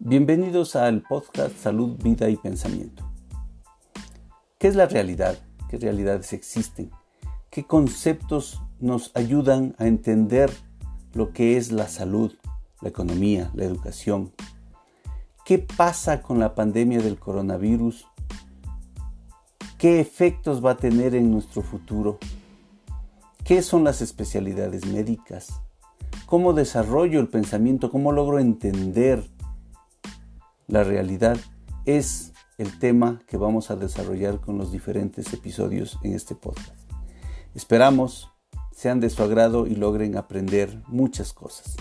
Bienvenidos al podcast Salud, Vida y Pensamiento. ¿Qué es la realidad? ¿Qué realidades existen? ¿Qué conceptos nos ayudan a entender lo que es la salud, la economía, la educación? ¿Qué pasa con la pandemia del coronavirus? ¿Qué efectos va a tener en nuestro futuro? ¿Qué son las especialidades médicas? ¿Cómo desarrollo el pensamiento? ¿Cómo logro entender la realidad es el tema que vamos a desarrollar con los diferentes episodios en este podcast. Esperamos sean de su agrado y logren aprender muchas cosas.